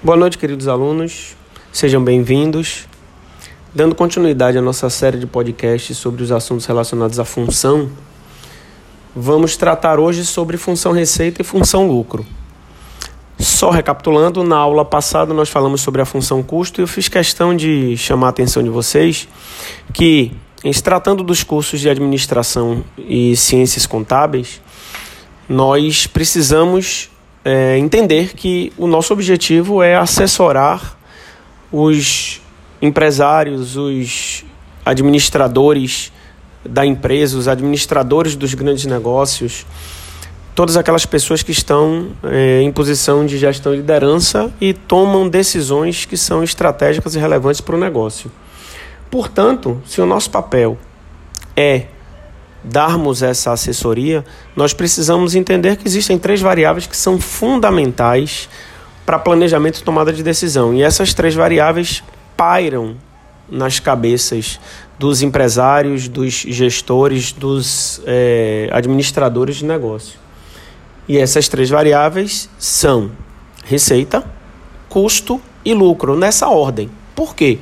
Boa noite, queridos alunos. Sejam bem-vindos. Dando continuidade à nossa série de podcasts sobre os assuntos relacionados à função, vamos tratar hoje sobre função receita e função lucro. Só recapitulando, na aula passada nós falamos sobre a função custo e eu fiz questão de chamar a atenção de vocês que, em se tratando dos cursos de administração e ciências contábeis, nós precisamos é, entender que o nosso objetivo é assessorar os empresários, os administradores da empresa, os administradores dos grandes negócios, todas aquelas pessoas que estão é, em posição de gestão e liderança e tomam decisões que são estratégicas e relevantes para o negócio. Portanto, se o nosso papel é darmos essa assessoria, nós precisamos entender que existem três variáveis que são fundamentais para planejamento e tomada de decisão. E essas três variáveis pairam nas cabeças dos empresários, dos gestores, dos é, administradores de negócio. E essas três variáveis são receita, custo e lucro, nessa ordem. Por quê?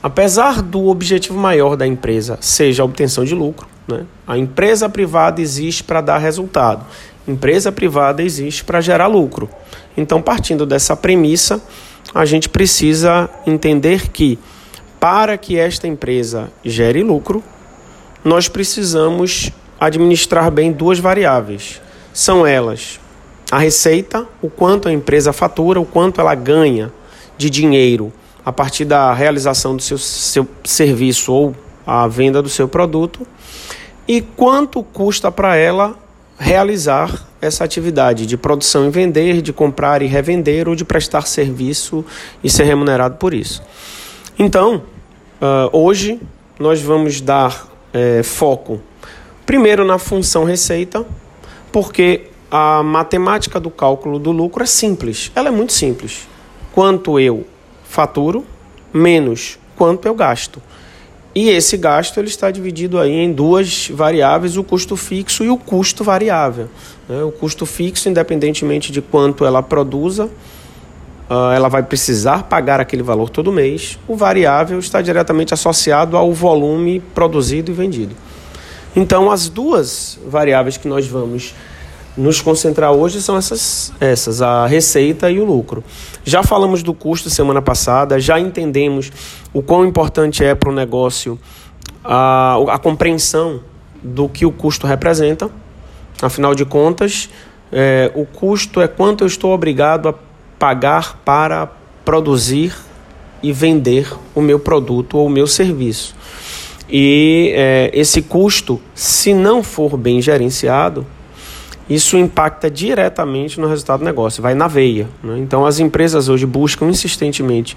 Apesar do objetivo maior da empresa seja a obtenção de lucro, né? A empresa privada existe para dar resultado. Empresa privada existe para gerar lucro. Então, partindo dessa premissa, a gente precisa entender que para que esta empresa gere lucro, nós precisamos administrar bem duas variáveis. São elas a receita, o quanto a empresa fatura, o quanto ela ganha de dinheiro a partir da realização do seu, seu serviço ou a venda do seu produto e quanto custa para ela realizar essa atividade de produção e vender, de comprar e revender ou de prestar serviço e ser remunerado por isso. Então, uh, hoje nós vamos dar é, foco primeiro na função receita, porque a matemática do cálculo do lucro é simples, ela é muito simples. Quanto eu faturo menos quanto eu gasto. E esse gasto ele está dividido aí em duas variáveis, o custo fixo e o custo variável. Né? O custo fixo, independentemente de quanto ela produza, uh, ela vai precisar pagar aquele valor todo mês. O variável está diretamente associado ao volume produzido e vendido. Então, as duas variáveis que nós vamos nos concentrar hoje são essas, essas, a receita e o lucro. Já falamos do custo semana passada, já entendemos o quão importante é para o negócio a, a compreensão do que o custo representa. Afinal de contas, é, o custo é quanto eu estou obrigado a pagar para produzir e vender o meu produto ou o meu serviço. E é, esse custo, se não for bem gerenciado, isso impacta diretamente no resultado do negócio, vai na veia. Né? Então, as empresas hoje buscam insistentemente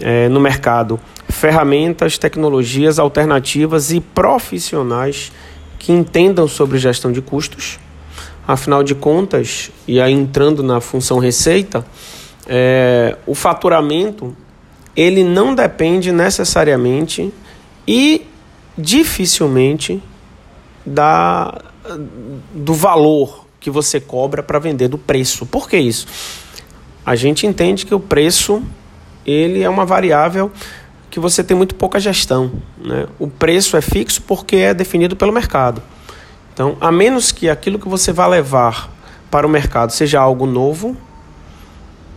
é, no mercado ferramentas, tecnologias alternativas e profissionais que entendam sobre gestão de custos. Afinal de contas, e aí entrando na função receita, é, o faturamento ele não depende necessariamente e dificilmente da, do valor que você cobra para vender, do preço. Por que isso? A gente entende que o preço ele é uma variável que você tem muito pouca gestão. Né? O preço é fixo porque é definido pelo mercado. Então, a menos que aquilo que você vai levar para o mercado seja algo novo,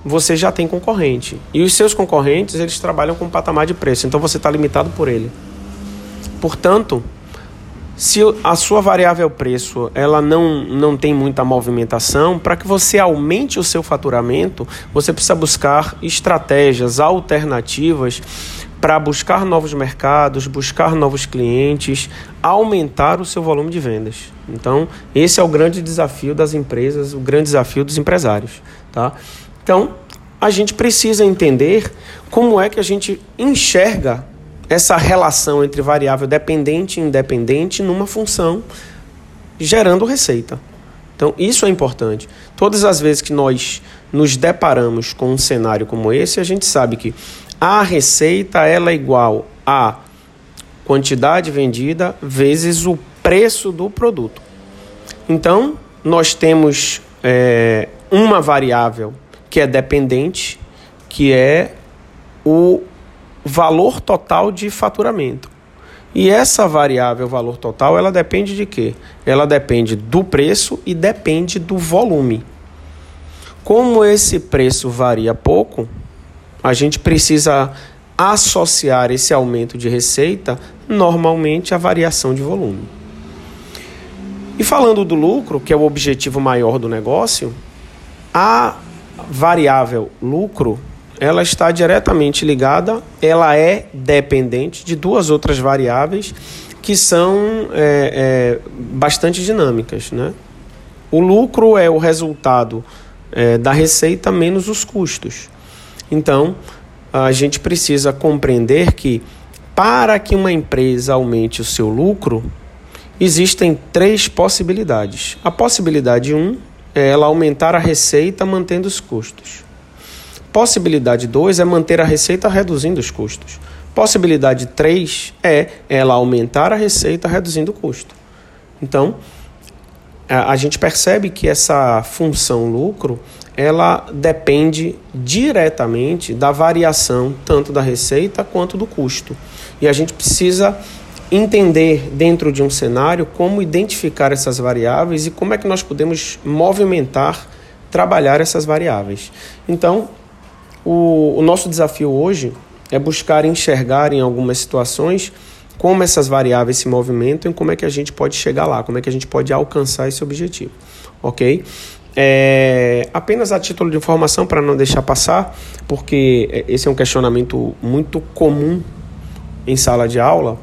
você já tem concorrente. E os seus concorrentes, eles trabalham com um patamar de preço, então você está limitado por ele. Portanto, se a sua variável preço ela não, não tem muita movimentação, para que você aumente o seu faturamento, você precisa buscar estratégias alternativas para buscar novos mercados, buscar novos clientes, aumentar o seu volume de vendas. Então, esse é o grande desafio das empresas, o grande desafio dos empresários. Tá? Então, a gente precisa entender como é que a gente enxerga essa relação entre variável dependente e independente numa função gerando receita. Então, isso é importante. Todas as vezes que nós nos deparamos com um cenário como esse, a gente sabe que a receita ela é igual a quantidade vendida vezes o preço do produto. Então, nós temos é, uma variável que é dependente que é o valor total de faturamento. E essa variável valor total, ela depende de quê? Ela depende do preço e depende do volume. Como esse preço varia pouco, a gente precisa associar esse aumento de receita normalmente à variação de volume. E falando do lucro, que é o objetivo maior do negócio, a variável lucro ela está diretamente ligada, ela é dependente de duas outras variáveis que são é, é, bastante dinâmicas. Né? O lucro é o resultado é, da receita menos os custos. Então, a gente precisa compreender que para que uma empresa aumente o seu lucro, existem três possibilidades. A possibilidade 1 um é ela aumentar a receita mantendo os custos. Possibilidade 2 é manter a receita reduzindo os custos. Possibilidade 3 é ela aumentar a receita reduzindo o custo. Então, a gente percebe que essa função lucro ela depende diretamente da variação tanto da receita quanto do custo. E a gente precisa entender dentro de um cenário como identificar essas variáveis e como é que nós podemos movimentar, trabalhar essas variáveis. Então, o, o nosso desafio hoje é buscar enxergar em algumas situações como essas variáveis se movimentam e como é que a gente pode chegar lá, como é que a gente pode alcançar esse objetivo, ok? É, apenas a título de informação para não deixar passar, porque esse é um questionamento muito comum em sala de aula.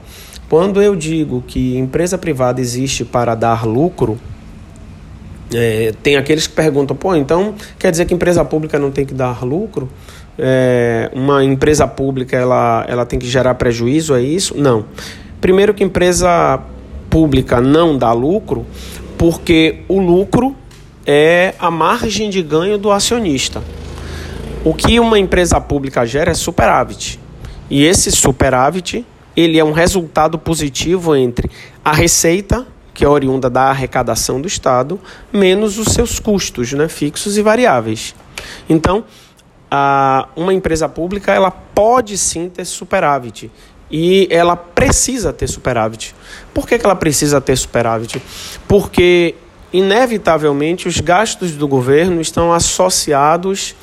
Quando eu digo que empresa privada existe para dar lucro, é, tem aqueles que perguntam, pô, então quer dizer que empresa pública não tem que dar lucro? É, uma empresa pública ela, ela tem que gerar prejuízo, é isso? Não. Primeiro que empresa pública não dá lucro, porque o lucro é a margem de ganho do acionista. O que uma empresa pública gera é superávit. E esse superávit, ele é um resultado positivo entre a receita que é oriunda da arrecadação do Estado, menos os seus custos né, fixos e variáveis. Então, a, uma empresa pública ela pode sim ter superávit e ela precisa ter superávit. Por que, que ela precisa ter superávit? Porque, inevitavelmente, os gastos do governo estão associados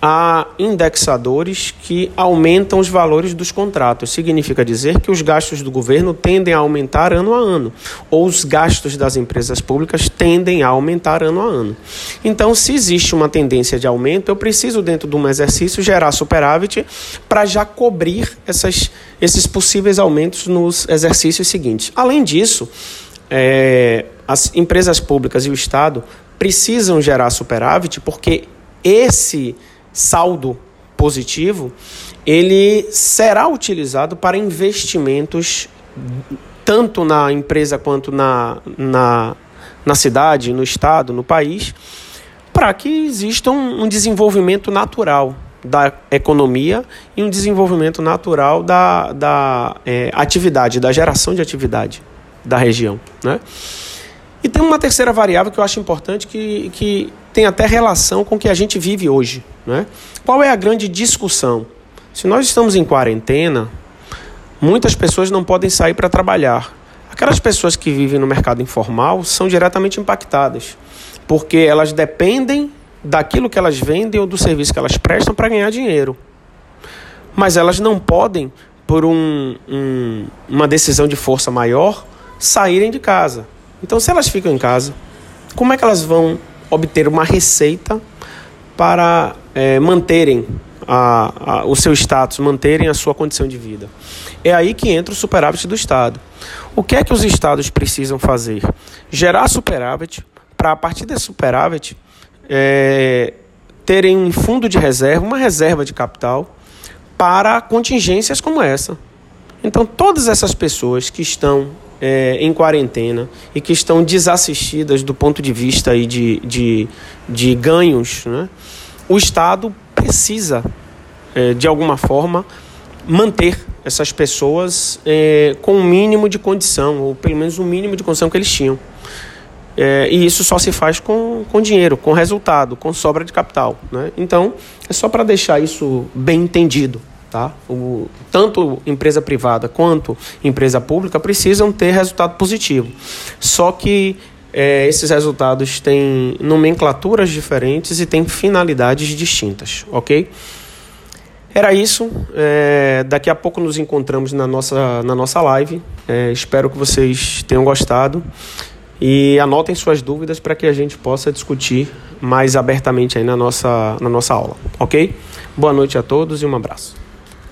a indexadores que aumentam os valores dos contratos. Significa dizer que os gastos do governo tendem a aumentar ano a ano, ou os gastos das empresas públicas tendem a aumentar ano a ano. Então, se existe uma tendência de aumento, eu preciso, dentro de um exercício, gerar superávit para já cobrir essas, esses possíveis aumentos nos exercícios seguintes. Além disso, é, as empresas públicas e o Estado precisam gerar superávit porque esse saldo positivo, ele será utilizado para investimentos tanto na empresa quanto na, na, na cidade, no estado, no país, para que exista um, um desenvolvimento natural da economia e um desenvolvimento natural da, da é, atividade, da geração de atividade da região. Né? E tem uma terceira variável que eu acho importante que, que tem até relação com o que a gente vive hoje. Né? Qual é a grande discussão? Se nós estamos em quarentena, muitas pessoas não podem sair para trabalhar. Aquelas pessoas que vivem no mercado informal são diretamente impactadas, porque elas dependem daquilo que elas vendem ou do serviço que elas prestam para ganhar dinheiro. Mas elas não podem, por um, um, uma decisão de força maior, saírem de casa. Então, se elas ficam em casa, como é que elas vão obter uma receita para é, manterem a, a, o seu status, manterem a sua condição de vida? É aí que entra o superávit do Estado. O que é que os estados precisam fazer? Gerar superávit para, a partir desse superávit, é, terem um fundo de reserva, uma reserva de capital para contingências como essa. Então, todas essas pessoas que estão é, em quarentena e que estão desassistidas do ponto de vista aí de, de, de ganhos, né? o Estado precisa, é, de alguma forma, manter essas pessoas é, com um mínimo de condição, ou pelo menos o um mínimo de condição que eles tinham. É, e isso só se faz com, com dinheiro, com resultado, com sobra de capital. Né? Então, é só para deixar isso bem entendido. Tá? O, tanto empresa privada quanto empresa pública precisam ter resultado positivo. Só que é, esses resultados têm nomenclaturas diferentes e têm finalidades distintas, ok? Era isso. É, daqui a pouco nos encontramos na nossa, na nossa live. É, espero que vocês tenham gostado. E anotem suas dúvidas para que a gente possa discutir mais abertamente aí na nossa, na nossa aula, ok? Boa noite a todos e um abraço.